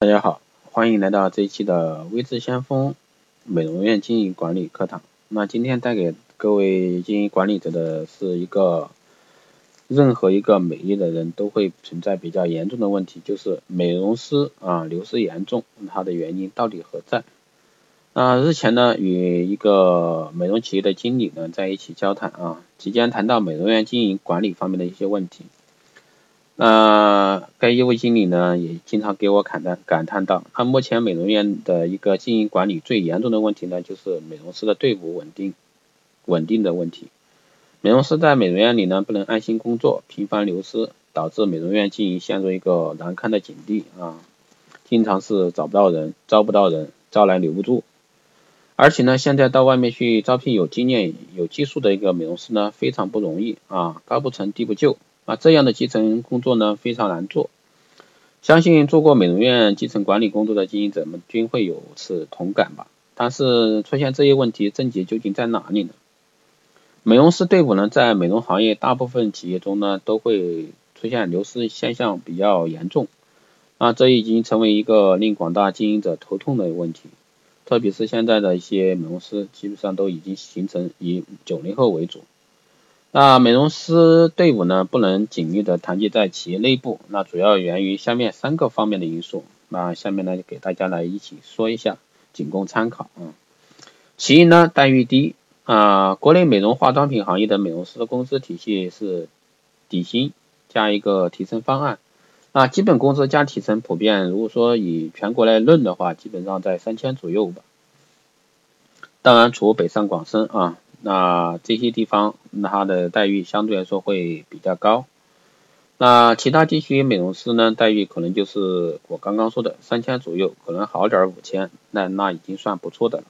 大家好，欢迎来到这一期的微智先锋美容院经营管理课堂。那今天带给各位经营管理者的是一个，任何一个美丽的人都会存在比较严重的问题，就是美容师啊流失严重，它的原因到底何在？那日前呢，与一个美容企业的经理呢在一起交谈啊，期间谈到美容院经营管理方面的一些问题。那该业务经理呢，也经常给我感叹感叹到，他目前美容院的一个经营管理最严重的问题呢，就是美容师的队伍稳定稳定的问题。美容师在美容院里呢，不能安心工作，频繁流失，导致美容院经营陷入一个难堪的境地啊，经常是找不到人，招不到人，招来留不住。而且呢，现在到外面去招聘有经验、有技术的一个美容师呢，非常不容易啊，高不成低不就。啊，这样的基层工作呢非常难做，相信做过美容院基层管理工作的经营者们均会有此同感吧。但是出现这些问题症结究竟在哪里呢？美容师队伍呢，在美容行业大部分企业中呢，都会出现流失现象比较严重，啊，这已经成为一个令广大经营者头痛的问题。特别是现在的一些美容师，基本上都已经形成以九零后为主。那美容师队伍呢，不能紧密的团结在企业内部，那主要源于下面三个方面的因素。那下面呢，就给大家来一起说一下，仅供参考啊。其一呢，待遇低啊，国内美容化妆品行业的美容师的工资体系是底薪加一个提成方案，那基本工资加提成普遍，如果说以全国来论的话，基本上在三千左右吧。当然，除北上广深啊。那这些地方，它的待遇相对来说会比较高。那其他地区美容师呢，待遇可能就是我刚刚说的三千左右，可能好点五千，那那已经算不错的了。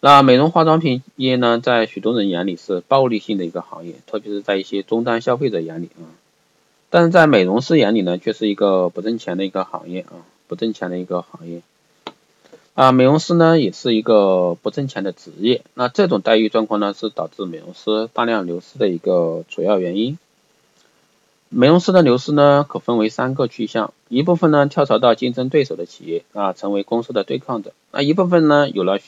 那美容化妆品业呢，在许多人眼里是暴利性的一个行业，特别是在一些终端消费者眼里啊。但是在美容师眼里呢，却是一个不挣钱的一个行业啊，不挣钱的一个行业。啊，美容师呢也是一个不挣钱的职业，那这种待遇状况呢是导致美容师大量流失的一个主要原因。美容师的流失呢可分为三个趋向，一部分呢跳槽到竞争对手的企业啊，成为公司的对抗者；那一部分呢有了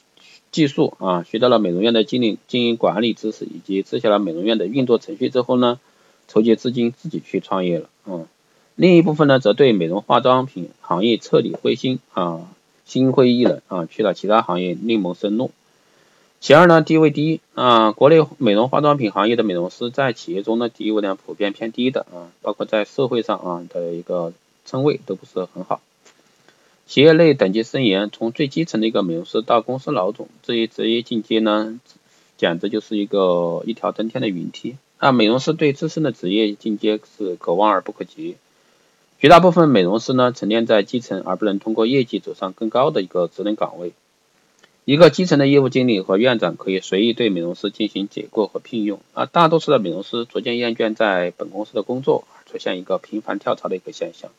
技术啊，学到了美容院的经营经营管理知识以及知晓了美容院的运作程序之后呢，筹集资金自己去创业了。嗯，另一部分呢则对美容化妆品行业彻底灰心啊。心灰意冷啊，去了其他行业另谋生路。其二呢，地位低啊，国内美容化妆品行业的美容师在企业中的地位呢普遍偏低的啊，包括在社会上啊的一个称谓都不是很好。企业内等级森严，从最基层的一个美容师到公司老总，这一职业进阶呢，简直就是一个一条登天的云梯。那美容师对自身的职业进阶是可望而不可及。绝大部分美容师呢，沉淀在基层，而不能通过业绩走上更高的一个职能岗位。一个基层的业务经理和院长可以随意对美容师进行解雇和聘用，而大多数的美容师逐渐厌倦在本公司的工作，出现一个频繁跳槽的一个现象。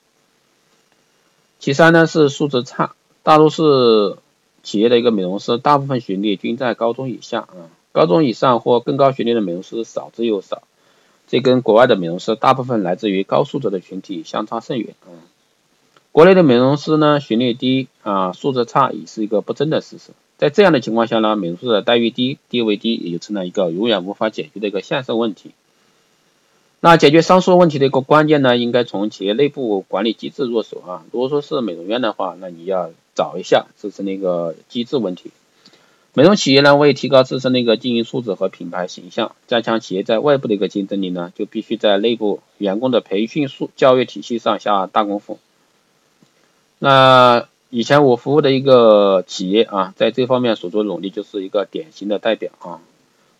其三呢是素质差，大多数企业的一个美容师，大部分学历均在高中以下啊，高中以上或更高学历的美容师少之又少。这跟国外的美容师大部分来自于高素质的群体相差甚远啊。国内的美容师呢，学历低啊，素质差也是一个不争的事实。在这样的情况下呢，美容师的待遇低、地位低，也就成了一个永远无法解决的一个现实问题。那解决上述问题的一个关键呢，应该从企业内部管理机制入手啊。如果说是美容院的话，那你要找一下这是那个机制问题。美容企业呢，为提高自身的一个经营素质和品牌形象，加强企业在外部的一个竞争力呢，就必须在内部员工的培训、素教育体系上下大功夫。那以前我服务的一个企业啊，在这方面所做努力就是一个典型的代表啊。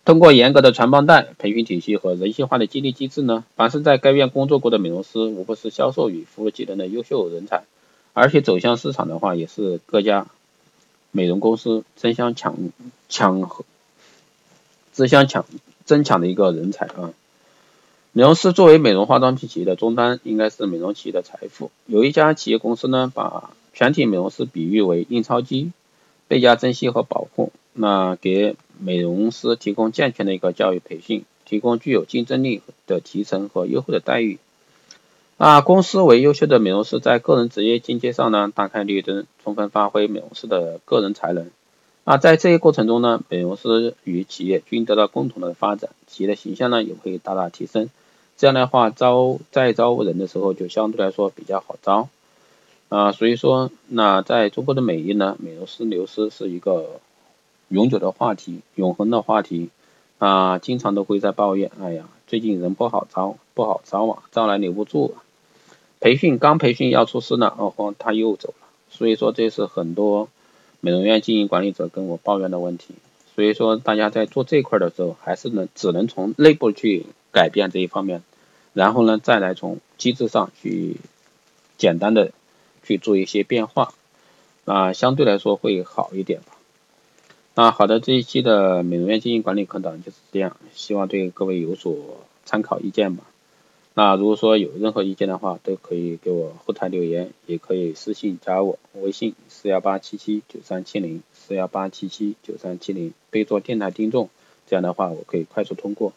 通过严格的传帮带、培训体系和人性化的激励机制呢，凡是在该院工作过的美容师，无不是销售与服务技能的优秀人才，而且走向市场的话，也是各家。美容公司争相抢抢和争相抢争抢的一个人才啊！美容师作为美容化妆品企业的终端，应该是美容企业的财富。有一家企业公司呢，把全体美容师比喻为印钞机，倍加珍惜和保护。那给美容师提供健全的一个教育培训，提供具有竞争力的提成和优厚的待遇。啊，公司为优秀的美容师，在个人职业境界上呢，大开绿灯充分发挥美容师的个人才能。啊，在这一过程中呢，美容师与企业均得到共同的发展，企业的形象呢也会大大提升。这样的话，招再招人的时候就相对来说比较好招。啊，所以说，那在中国的美业呢，美容师流失是一个永久的话题，永恒的话题。啊，经常都会在抱怨，哎呀，最近人不好招，不好招啊，招来留不住。啊培训刚培训要出师呢，哦，他又走了。所以说，这是很多美容院经营管理者跟我抱怨的问题。所以说，大家在做这块的时候，还是能只能从内部去改变这一方面，然后呢，再来从机制上去简单的去做一些变化，啊，相对来说会好一点吧。那，好的，这一期的美容院经营管理课堂就是这样，希望对各位有所参考意见吧。那如果说有任何意见的话，都可以给我后台留言，也可以私信加我微信四幺八七七九三七零四幺八七七九三七零，备注电台听众，这样的话我可以快速通过。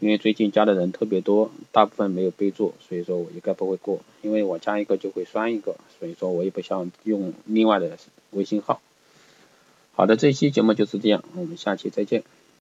因为最近加的人特别多，大部分没有备注，所以说我应该不会过，因为我加一个就会删一个，所以说我也不想用另外的微信号。好的，这期节目就是这样，我们下期再见。